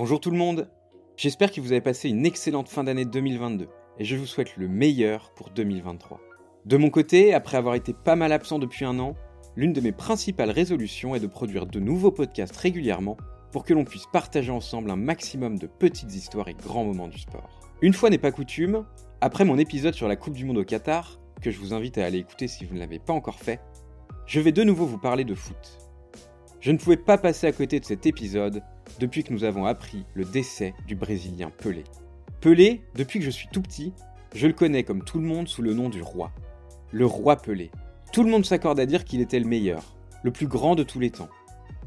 Bonjour tout le monde J'espère que vous avez passé une excellente fin d'année 2022 et je vous souhaite le meilleur pour 2023. De mon côté, après avoir été pas mal absent depuis un an, l'une de mes principales résolutions est de produire de nouveaux podcasts régulièrement pour que l'on puisse partager ensemble un maximum de petites histoires et grands moments du sport. Une fois n'est pas coutume, après mon épisode sur la Coupe du Monde au Qatar, que je vous invite à aller écouter si vous ne l'avez pas encore fait, je vais de nouveau vous parler de foot. Je ne pouvais pas passer à côté de cet épisode depuis que nous avons appris le décès du Brésilien Pelé. Pelé, depuis que je suis tout petit, je le connais comme tout le monde sous le nom du roi. Le roi Pelé. Tout le monde s'accorde à dire qu'il était le meilleur, le plus grand de tous les temps.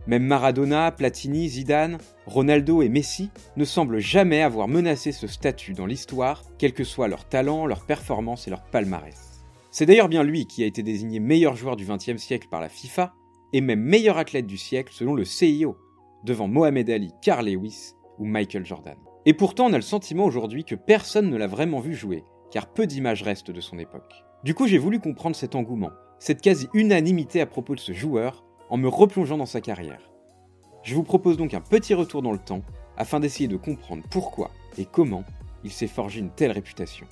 Même Maradona, Platini, Zidane, Ronaldo et Messi ne semblent jamais avoir menacé ce statut dans l'histoire, quel que soit leur talent, leur performance et leur palmarès. C'est d'ailleurs bien lui qui a été désigné meilleur joueur du XXe siècle par la FIFA, et même meilleur athlète du siècle selon le CIO, devant Mohamed Ali, Carl Lewis ou Michael Jordan. Et pourtant on a le sentiment aujourd'hui que personne ne l'a vraiment vu jouer, car peu d'images restent de son époque. Du coup j'ai voulu comprendre cet engouement, cette quasi-unanimité à propos de ce joueur, en me replongeant dans sa carrière. Je vous propose donc un petit retour dans le temps, afin d'essayer de comprendre pourquoi et comment il s'est forgé une telle réputation.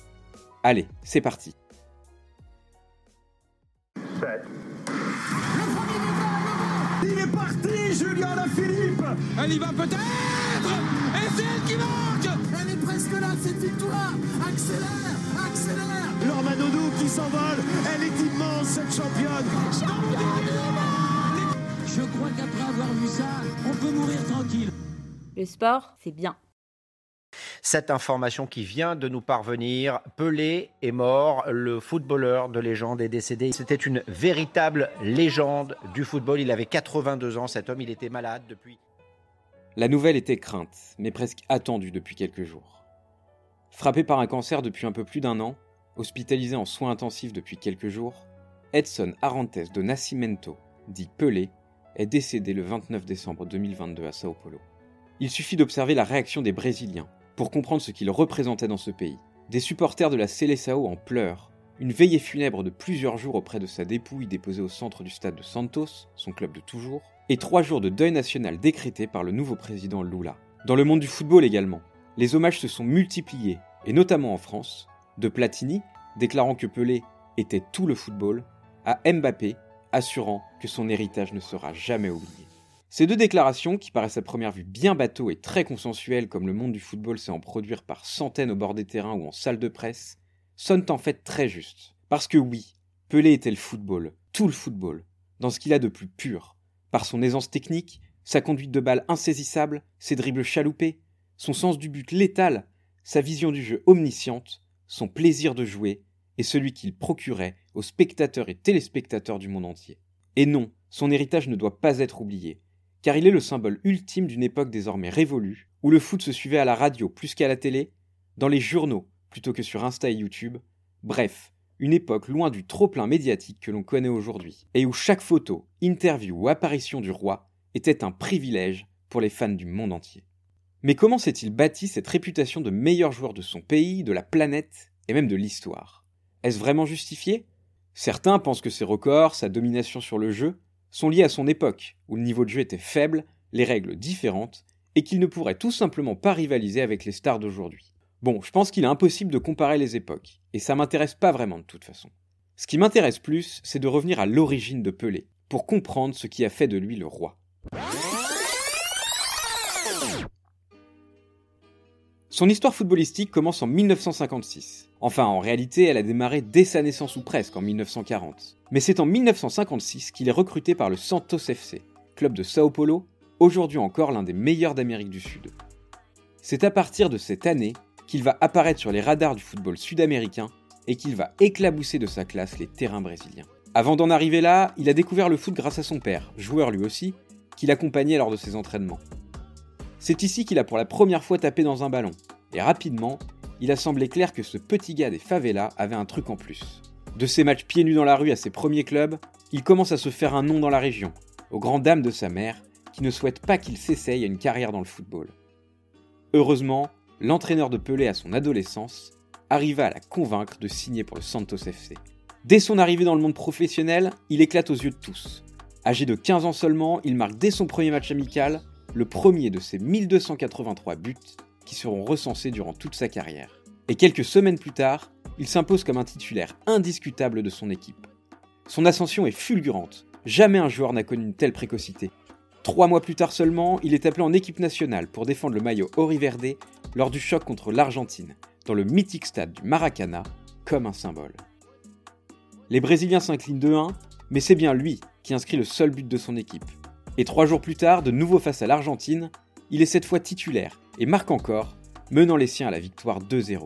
Allez, c'est parti Julien Philippe. Elle y va peut-être. Et c'est elle qui marque Elle est presque là, cette victoire. Accélère Accélère. Lormanodou qui s'envole. Elle est immense, cette championne. Je crois qu'après avoir vu ça, on peut mourir tranquille. Le sport, c'est bien. Cette information qui vient de nous parvenir, Pelé est mort, le footballeur de légende est décédé. C'était une véritable légende du football. Il avait 82 ans, cet homme, il était malade depuis. La nouvelle était crainte, mais presque attendue depuis quelques jours. Frappé par un cancer depuis un peu plus d'un an, hospitalisé en soins intensifs depuis quelques jours, Edson Arantes de Nascimento, dit Pelé, est décédé le 29 décembre 2022 à Sao Paulo. Il suffit d'observer la réaction des Brésiliens pour comprendre ce qu'il représentait dans ce pays. Des supporters de la Seleção en pleurs, une veillée funèbre de plusieurs jours auprès de sa dépouille déposée au centre du stade de Santos, son club de toujours, et trois jours de deuil national décrétés par le nouveau président Lula. Dans le monde du football également, les hommages se sont multipliés, et notamment en France, de Platini, déclarant que Pelé était tout le football, à Mbappé, assurant que son héritage ne sera jamais oublié. Ces deux déclarations, qui paraissent à première vue bien bateau et très consensuelles comme le monde du football sait en produire par centaines au bord des terrains ou en salle de presse, sonnent en fait très justes. Parce que oui, Pelé était le football, tout le football, dans ce qu'il a de plus pur, par son aisance technique, sa conduite de balle insaisissable, ses dribbles chaloupés, son sens du but létal, sa vision du jeu omnisciente, son plaisir de jouer et celui qu'il procurait aux spectateurs et téléspectateurs du monde entier. Et non, son héritage ne doit pas être oublié, car il est le symbole ultime d'une époque désormais révolue, où le foot se suivait à la radio plus qu'à la télé, dans les journaux plutôt que sur Insta et YouTube, bref, une époque loin du trop-plein médiatique que l'on connaît aujourd'hui, et où chaque photo, interview ou apparition du roi était un privilège pour les fans du monde entier. Mais comment s'est-il bâti cette réputation de meilleur joueur de son pays, de la planète et même de l'histoire? Est-ce vraiment justifié? Certains pensent que ses records, sa domination sur le jeu, sont liés à son époque, où le niveau de jeu était faible, les règles différentes, et qu'il ne pourrait tout simplement pas rivaliser avec les stars d'aujourd'hui. Bon, je pense qu'il est impossible de comparer les époques, et ça m'intéresse pas vraiment de toute façon. Ce qui m'intéresse plus, c'est de revenir à l'origine de Pelé, pour comprendre ce qui a fait de lui le roi. Son histoire footballistique commence en 1956. Enfin, en réalité, elle a démarré dès sa naissance ou presque en 1940. Mais c'est en 1956 qu'il est recruté par le Santos FC, club de Sao Paulo, aujourd'hui encore l'un des meilleurs d'Amérique du Sud. C'est à partir de cette année qu'il va apparaître sur les radars du football sud-américain et qu'il va éclabousser de sa classe les terrains brésiliens. Avant d'en arriver là, il a découvert le foot grâce à son père, joueur lui aussi, qui l'accompagnait lors de ses entraînements. C'est ici qu'il a pour la première fois tapé dans un ballon, et rapidement, il a semblé clair que ce petit gars des favelas avait un truc en plus. De ses matchs pieds nus dans la rue à ses premiers clubs, il commence à se faire un nom dans la région, aux grandes dames de sa mère, qui ne souhaite pas qu'il s'essaye à une carrière dans le football. Heureusement, l'entraîneur de Pelé à son adolescence arriva à la convaincre de signer pour le Santos FC. Dès son arrivée dans le monde professionnel, il éclate aux yeux de tous. Âgé de 15 ans seulement, il marque dès son premier match amical le premier de ses 1283 buts qui seront recensés durant toute sa carrière. Et quelques semaines plus tard, il s'impose comme un titulaire indiscutable de son équipe. Son ascension est fulgurante, jamais un joueur n'a connu une telle précocité. Trois mois plus tard seulement, il est appelé en équipe nationale pour défendre le maillot Verde lors du choc contre l'Argentine, dans le mythique stade du Maracana, comme un symbole. Les Brésiliens s'inclinent 2-1, mais c'est bien lui qui inscrit le seul but de son équipe. Et trois jours plus tard, de nouveau face à l'Argentine, il est cette fois titulaire et marque encore, menant les siens à la victoire 2-0.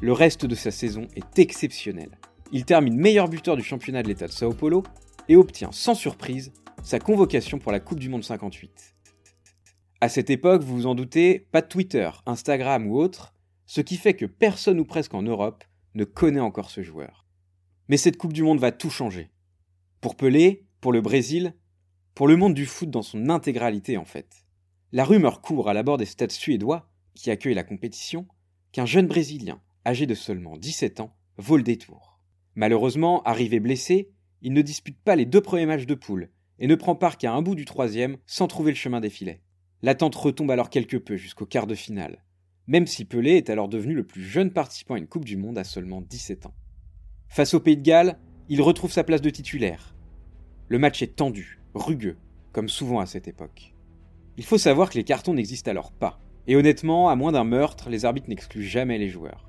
Le reste de sa saison est exceptionnel. Il termine meilleur buteur du championnat de l'État de Sao Paulo et obtient sans surprise sa convocation pour la Coupe du Monde 58. À cette époque, vous vous en doutez, pas de Twitter, Instagram ou autre, ce qui fait que personne ou presque en Europe ne connaît encore ce joueur. Mais cette Coupe du Monde va tout changer. Pour Pelé, pour le Brésil, pour le monde du foot dans son intégralité en fait. La rumeur court à l'abord des stades suédois, qui accueillent la compétition, qu'un jeune Brésilien, âgé de seulement 17 ans, vaut le détour. Malheureusement, arrivé blessé, il ne dispute pas les deux premiers matchs de poule et ne prend part qu'à un bout du troisième sans trouver le chemin des filets. L'attente retombe alors quelque peu jusqu'au quart de finale, même si Pelé est alors devenu le plus jeune participant à une Coupe du Monde à seulement 17 ans. Face au Pays de Galles, il retrouve sa place de titulaire. Le match est tendu, rugueux, comme souvent à cette époque. Il faut savoir que les cartons n'existent alors pas, et honnêtement, à moins d'un meurtre, les arbitres n'excluent jamais les joueurs.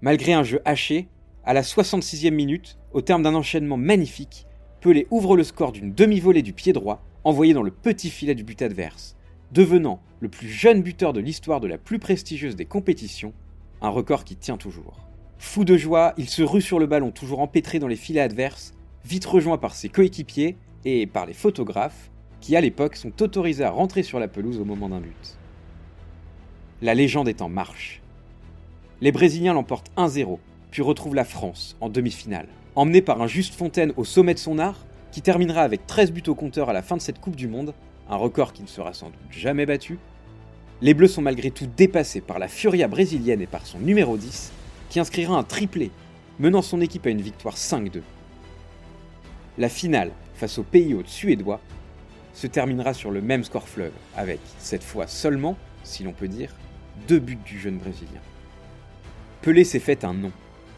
Malgré un jeu haché, à la 66e minute, au terme d'un enchaînement magnifique, Pelé ouvre le score d'une demi-volée du pied droit, envoyée dans le petit filet du but adverse, devenant le plus jeune buteur de l'histoire de la plus prestigieuse des compétitions, un record qui tient toujours. Fou de joie, il se rue sur le ballon toujours empêtré dans les filets adverses, vite rejoint par ses coéquipiers et par les photographes, qui à l'époque sont autorisés à rentrer sur la pelouse au moment d'un but. La légende est en marche. Les Brésiliens l'emportent 1-0, puis retrouvent la France en demi-finale. Emmené par un Juste Fontaine au sommet de son art, qui terminera avec 13 buts au compteur à la fin de cette Coupe du Monde, un record qui ne sera sans doute jamais battu, les Bleus sont malgré tout dépassés par la Furia brésilienne et par son numéro 10, qui inscrira un triplé, menant son équipe à une victoire 5-2. La finale, face au pays hôte suédois, se terminera sur le même score fleuve, avec, cette fois seulement, si l'on peut dire, deux buts du jeune Brésilien. Pelé s'est fait un nom.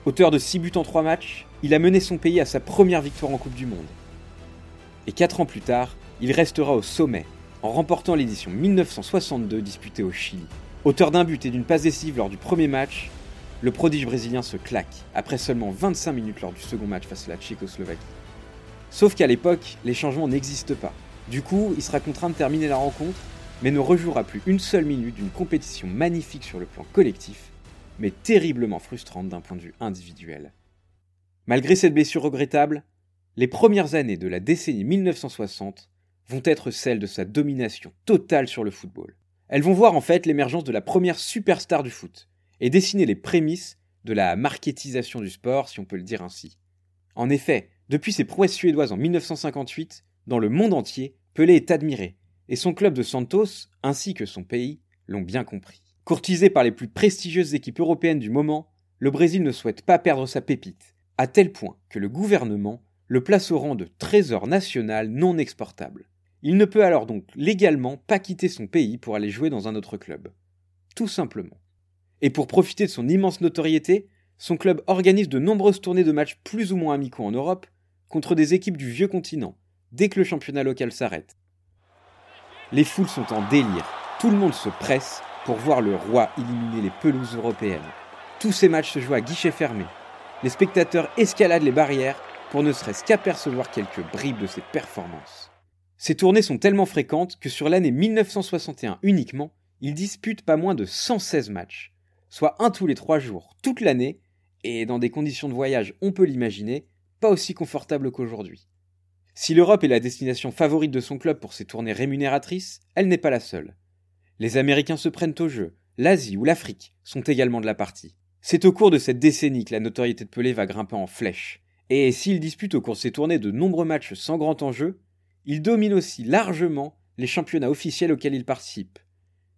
Auteur de 6 buts en 3 matchs, il a mené son pays à sa première victoire en Coupe du Monde. Et 4 ans plus tard, il restera au sommet en remportant l'édition 1962 disputée au Chili. Auteur d'un but et d'une passe décisive lors du premier match, le prodige brésilien se claque après seulement 25 minutes lors du second match face à la Tchécoslovaquie. Sauf qu'à l'époque, les changements n'existent pas. Du coup, il sera contraint de terminer la rencontre, mais ne rejouera plus une seule minute d'une compétition magnifique sur le plan collectif, mais terriblement frustrante d'un point de vue individuel. Malgré cette blessure regrettable, les premières années de la décennie 1960 vont être celles de sa domination totale sur le football. Elles vont voir en fait l'émergence de la première superstar du foot et dessiner les prémices de la marketisation du sport, si on peut le dire ainsi. En effet, depuis ses prouesses suédoises en 1958, dans le monde entier, Pelé est admiré, et son club de Santos, ainsi que son pays, l'ont bien compris. Courtisé par les plus prestigieuses équipes européennes du moment, le Brésil ne souhaite pas perdre sa pépite, à tel point que le gouvernement le place au rang de trésor national non exportable. Il ne peut alors donc légalement pas quitter son pays pour aller jouer dans un autre club. Tout simplement. Et pour profiter de son immense notoriété, son club organise de nombreuses tournées de matchs plus ou moins amicaux en Europe contre des équipes du vieux continent, dès que le championnat local s'arrête. Les foules sont en délire, tout le monde se presse pour voir le roi illuminer les pelouses européennes. Tous ces matchs se jouent à guichet fermé. Les spectateurs escaladent les barrières pour ne serait-ce qu'apercevoir quelques bribes de ses performances. Ces tournées sont tellement fréquentes que sur l'année 1961 uniquement, il dispute pas moins de 116 matchs, soit un tous les trois jours, toute l'année, et dans des conditions de voyage, on peut l'imaginer, pas aussi confortables qu'aujourd'hui. Si l'Europe est la destination favorite de son club pour ses tournées rémunératrices, elle n'est pas la seule. Les Américains se prennent au jeu, l'Asie ou l'Afrique sont également de la partie. C'est au cours de cette décennie que la notoriété de Pelé va grimper en flèche, et s'il dispute au cours de ses tournées de nombreux matchs sans grand enjeu, il domine aussi largement les championnats officiels auxquels il participe.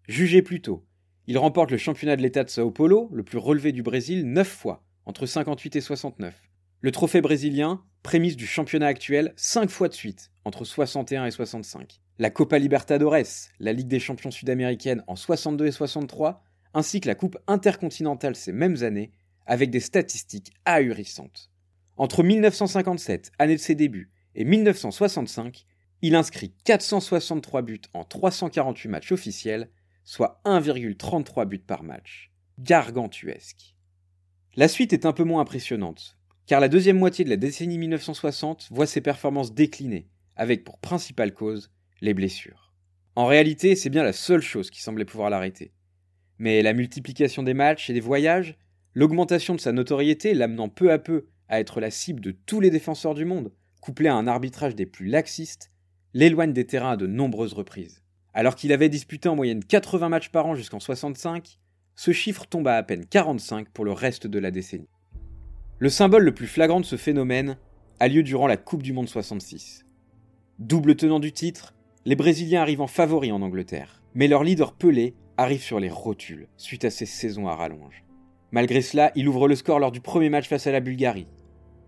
Jugez plutôt, il remporte le championnat de l'État de Sao Paulo, le plus relevé du Brésil, neuf fois, entre 58 et 69. Le trophée brésilien, prémisse du championnat actuel 5 fois de suite, entre 61 et 65. La Copa Libertadores, la Ligue des champions sud-américaine en 62 et 63, ainsi que la Coupe intercontinentale ces mêmes années, avec des statistiques ahurissantes. Entre 1957, année de ses débuts, et 1965, il inscrit 463 buts en 348 matchs officiels, soit 1,33 buts par match. Gargantuesque. La suite est un peu moins impressionnante, car la deuxième moitié de la décennie 1960 voit ses performances décliner, avec pour principale cause les blessures. En réalité, c'est bien la seule chose qui semblait pouvoir l'arrêter. Mais la multiplication des matchs et des voyages, l'augmentation de sa notoriété l'amenant peu à peu à être la cible de tous les défenseurs du monde, couplée à un arbitrage des plus laxistes, l'éloigne des terrains à de nombreuses reprises. Alors qu'il avait disputé en moyenne 80 matchs par an jusqu'en 65, ce chiffre tombe à à peine 45 pour le reste de la décennie. Le symbole le plus flagrant de ce phénomène a lieu durant la Coupe du Monde 66. Double tenant du titre, les Brésiliens arrivent en favoris en Angleterre, mais leur leader Pelé arrive sur les rotules suite à ces saisons à rallonge. Malgré cela, il ouvre le score lors du premier match face à la Bulgarie.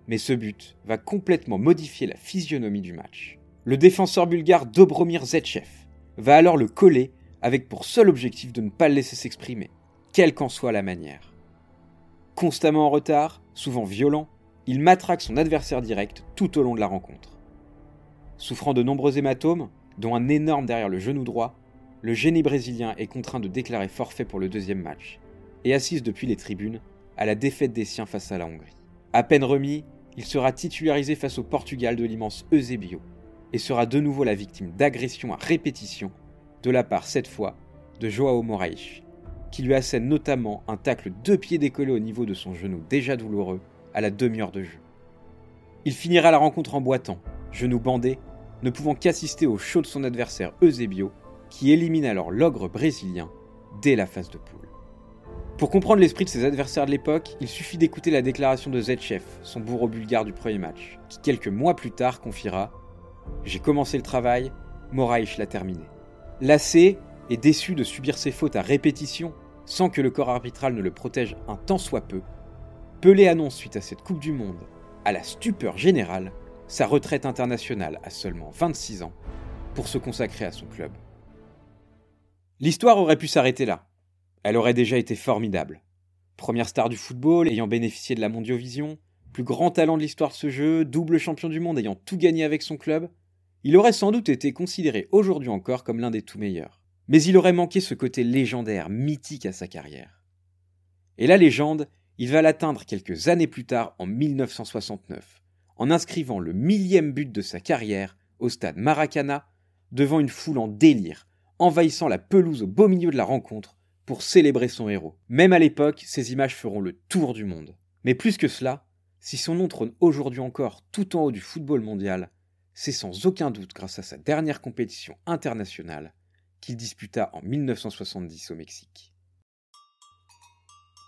Mais ce but va complètement modifier la physionomie du match. Le défenseur bulgare Dobromir Zetchev va alors le coller avec pour seul objectif de ne pas le laisser s'exprimer, quelle qu'en soit la manière. Constamment en retard, souvent violent, il matraque son adversaire direct tout au long de la rencontre. Souffrant de nombreux hématomes, dont un énorme derrière le genou droit, le génie brésilien est contraint de déclarer forfait pour le deuxième match, et assiste depuis les tribunes à la défaite des siens face à la Hongrie. À peine remis, il sera titularisé face au Portugal de l'immense Eusebio, et sera de nouveau la victime d'agressions à répétition, de la part cette fois de Joao Moraes, qui lui assène notamment un tacle deux pieds décollé au niveau de son genou déjà douloureux à la demi-heure de jeu. Il finira la rencontre en boitant, genou bandé, ne pouvant qu'assister au show de son adversaire Eusebio, qui élimine alors l'ogre brésilien dès la phase de poule. Pour comprendre l'esprit de ses adversaires de l'époque, il suffit d'écouter la déclaration de Zetchev, son bourreau bulgare du premier match, qui quelques mois plus tard confiera J'ai commencé le travail, Moraïch l'a terminé. Lassé et déçu de subir ses fautes à répétition, sans que le corps arbitral ne le protège un tant soit peu, Pelé annonce suite à cette Coupe du Monde, à la stupeur générale, sa retraite internationale à seulement 26 ans, pour se consacrer à son club. L'histoire aurait pu s'arrêter là. Elle aurait déjà été formidable. Première star du football, ayant bénéficié de la Mondiovision, plus grand talent de l'histoire de ce jeu, double champion du monde ayant tout gagné avec son club, il aurait sans doute été considéré aujourd'hui encore comme l'un des tout meilleurs. Mais il aurait manqué ce côté légendaire, mythique à sa carrière. Et la légende, il va l'atteindre quelques années plus tard en 1969, en inscrivant le millième but de sa carrière au stade Maracana, devant une foule en délire, envahissant la pelouse au beau milieu de la rencontre pour célébrer son héros. Même à l'époque, ces images feront le tour du monde. Mais plus que cela, si son nom trône aujourd'hui encore tout en haut du football mondial, c'est sans aucun doute grâce à sa dernière compétition internationale qu'il disputa en 1970 au Mexique.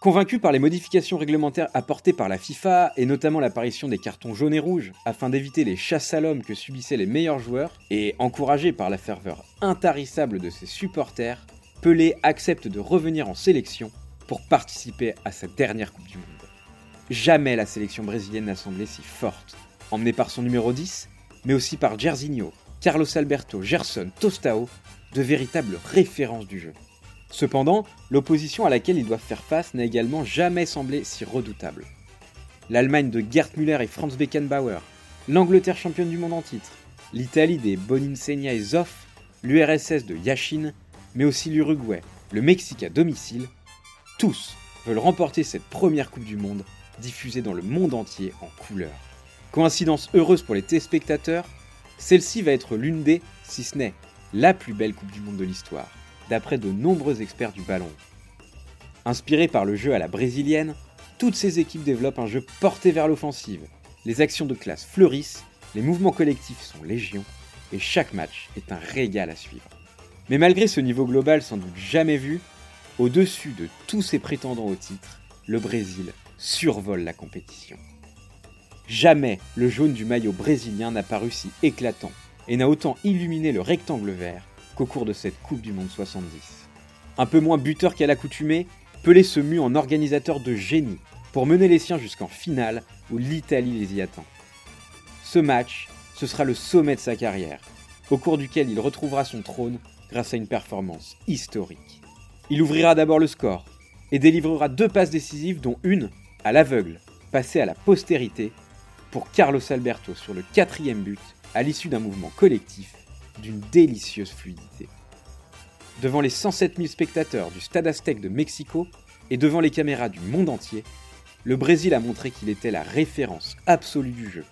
Convaincu par les modifications réglementaires apportées par la FIFA, et notamment l'apparition des cartons jaunes et rouges, afin d'éviter les chasses à l'homme que subissaient les meilleurs joueurs, et encouragé par la ferveur intarissable de ses supporters, Pelé accepte de revenir en sélection pour participer à sa dernière Coupe du Monde. Jamais la sélection brésilienne n'a semblé si forte, emmenée par son numéro 10, mais aussi par Jairzinho, Carlos Alberto, Gerson, Tostao, de véritables références du jeu. Cependant, l'opposition à laquelle ils doivent faire face n'a également jamais semblé si redoutable. L'Allemagne de Gerd Müller et Franz Beckenbauer, l'Angleterre championne du monde en titre, l'Italie des Boninsegna et Zoff, l'URSS de Yashin, mais aussi l'Uruguay, le Mexique à domicile, tous veulent remporter cette première Coupe du Monde diffusée dans le monde entier en couleur. Coïncidence heureuse pour les téléspectateurs, celle-ci va être l'une des, si ce n'est la plus belle Coupe du Monde de l'histoire d'après de nombreux experts du ballon. Inspiré par le jeu à la brésilienne, toutes ces équipes développent un jeu porté vers l'offensive. Les actions de classe fleurissent, les mouvements collectifs sont légion, et chaque match est un régal à suivre. Mais malgré ce niveau global sans doute jamais vu, au-dessus de tous ses prétendants au titre, le Brésil survole la compétition. Jamais le jaune du maillot brésilien n'a paru si éclatant et n'a autant illuminé le rectangle vert au cours de cette Coupe du Monde 70. Un peu moins buteur qu'à l'accoutumée, Pelé se mue en organisateur de génie pour mener les siens jusqu'en finale où l'Italie les y attend. Ce match, ce sera le sommet de sa carrière, au cours duquel il retrouvera son trône grâce à une performance historique. Il ouvrira d'abord le score et délivrera deux passes décisives dont une, à l'aveugle, passée à la postérité, pour Carlos Alberto sur le quatrième but à l'issue d'un mouvement collectif d'une délicieuse fluidité. Devant les 107 000 spectateurs du Stade Aztec de Mexico et devant les caméras du monde entier, le Brésil a montré qu'il était la référence absolue du jeu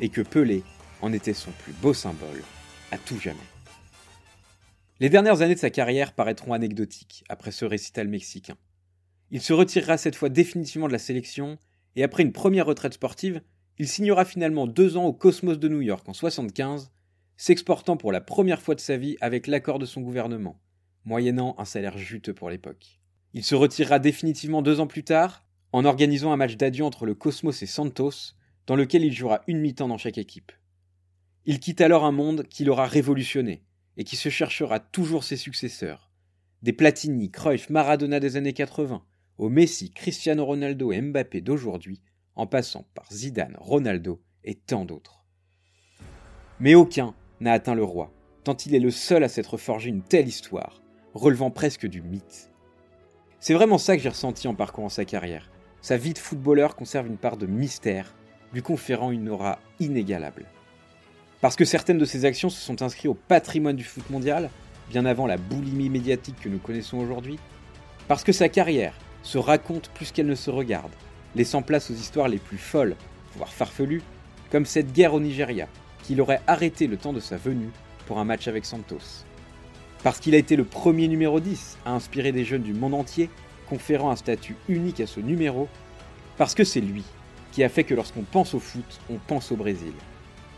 et que Pelé en était son plus beau symbole à tout jamais. Les dernières années de sa carrière paraîtront anecdotiques après ce récital mexicain. Il se retirera cette fois définitivement de la sélection et après une première retraite sportive, il signera finalement deux ans au Cosmos de New York en 75, s'exportant pour la première fois de sa vie avec l'accord de son gouvernement, moyennant un salaire juteux pour l'époque. Il se retirera définitivement deux ans plus tard en organisant un match d'adieu entre le Cosmos et Santos, dans lequel il jouera une mi-temps dans chaque équipe. Il quitte alors un monde qui l'aura révolutionné et qui se cherchera toujours ses successeurs. Des Platini, Cruyff, Maradona des années 80, au Messi, Cristiano Ronaldo et Mbappé d'aujourd'hui, en passant par Zidane, Ronaldo et tant d'autres. Mais aucun n'a atteint le roi, tant il est le seul à s'être forgé une telle histoire, relevant presque du mythe. C'est vraiment ça que j'ai ressenti en parcourant sa carrière. Sa vie de footballeur conserve une part de mystère, lui conférant une aura inégalable. Parce que certaines de ses actions se sont inscrites au patrimoine du foot mondial, bien avant la boulimie médiatique que nous connaissons aujourd'hui. Parce que sa carrière se raconte plus qu'elle ne se regarde, laissant place aux histoires les plus folles, voire farfelues, comme cette guerre au Nigeria, qu'il aurait arrêté le temps de sa venue pour un match avec Santos. Parce qu'il a été le premier numéro 10 à inspirer des jeunes du monde entier conférant un statut unique à ce numéro, parce que c'est lui qui a fait que lorsqu'on pense au foot, on pense au Brésil.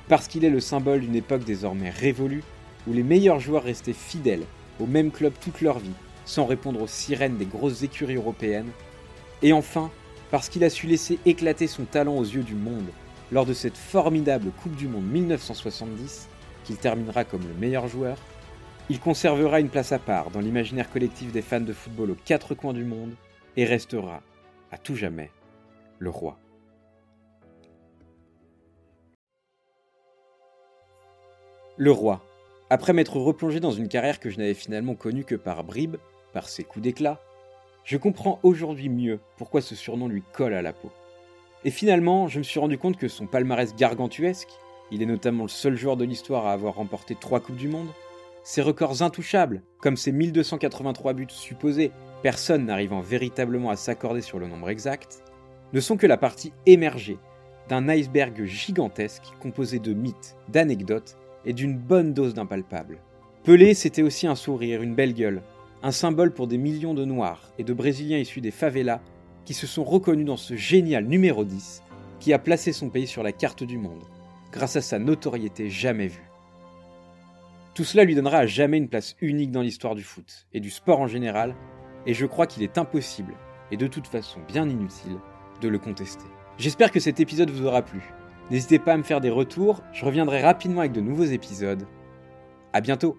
Parce qu'il est le symbole d'une époque désormais révolue, où les meilleurs joueurs restaient fidèles au même club toute leur vie, sans répondre aux sirènes des grosses écuries européennes. Et enfin, parce qu'il a su laisser éclater son talent aux yeux du monde lors de cette formidable Coupe du Monde 1970, qu'il terminera comme le meilleur joueur, il conservera une place à part dans l'imaginaire collectif des fans de football aux quatre coins du monde et restera, à tout jamais, le roi. Le roi. Après m'être replongé dans une carrière que je n'avais finalement connue que par bribes, par ses coups d'éclat, je comprends aujourd'hui mieux pourquoi ce surnom lui colle à la peau. Et finalement, je me suis rendu compte que son palmarès gargantuesque, il est notamment le seul joueur de l'histoire à avoir remporté trois Coupes du Monde, ces records intouchables, comme ces 1283 buts supposés, personne n'arrivant véritablement à s'accorder sur le nombre exact, ne sont que la partie émergée d'un iceberg gigantesque composé de mythes, d'anecdotes et d'une bonne dose d'impalpable. Pelé, c'était aussi un sourire, une belle gueule, un symbole pour des millions de Noirs et de Brésiliens issus des favelas qui se sont reconnus dans ce génial numéro 10 qui a placé son pays sur la carte du monde, grâce à sa notoriété jamais vue. Tout cela lui donnera à jamais une place unique dans l'histoire du foot et du sport en général, et je crois qu'il est impossible, et de toute façon bien inutile, de le contester. J'espère que cet épisode vous aura plu. N'hésitez pas à me faire des retours, je reviendrai rapidement avec de nouveaux épisodes. A bientôt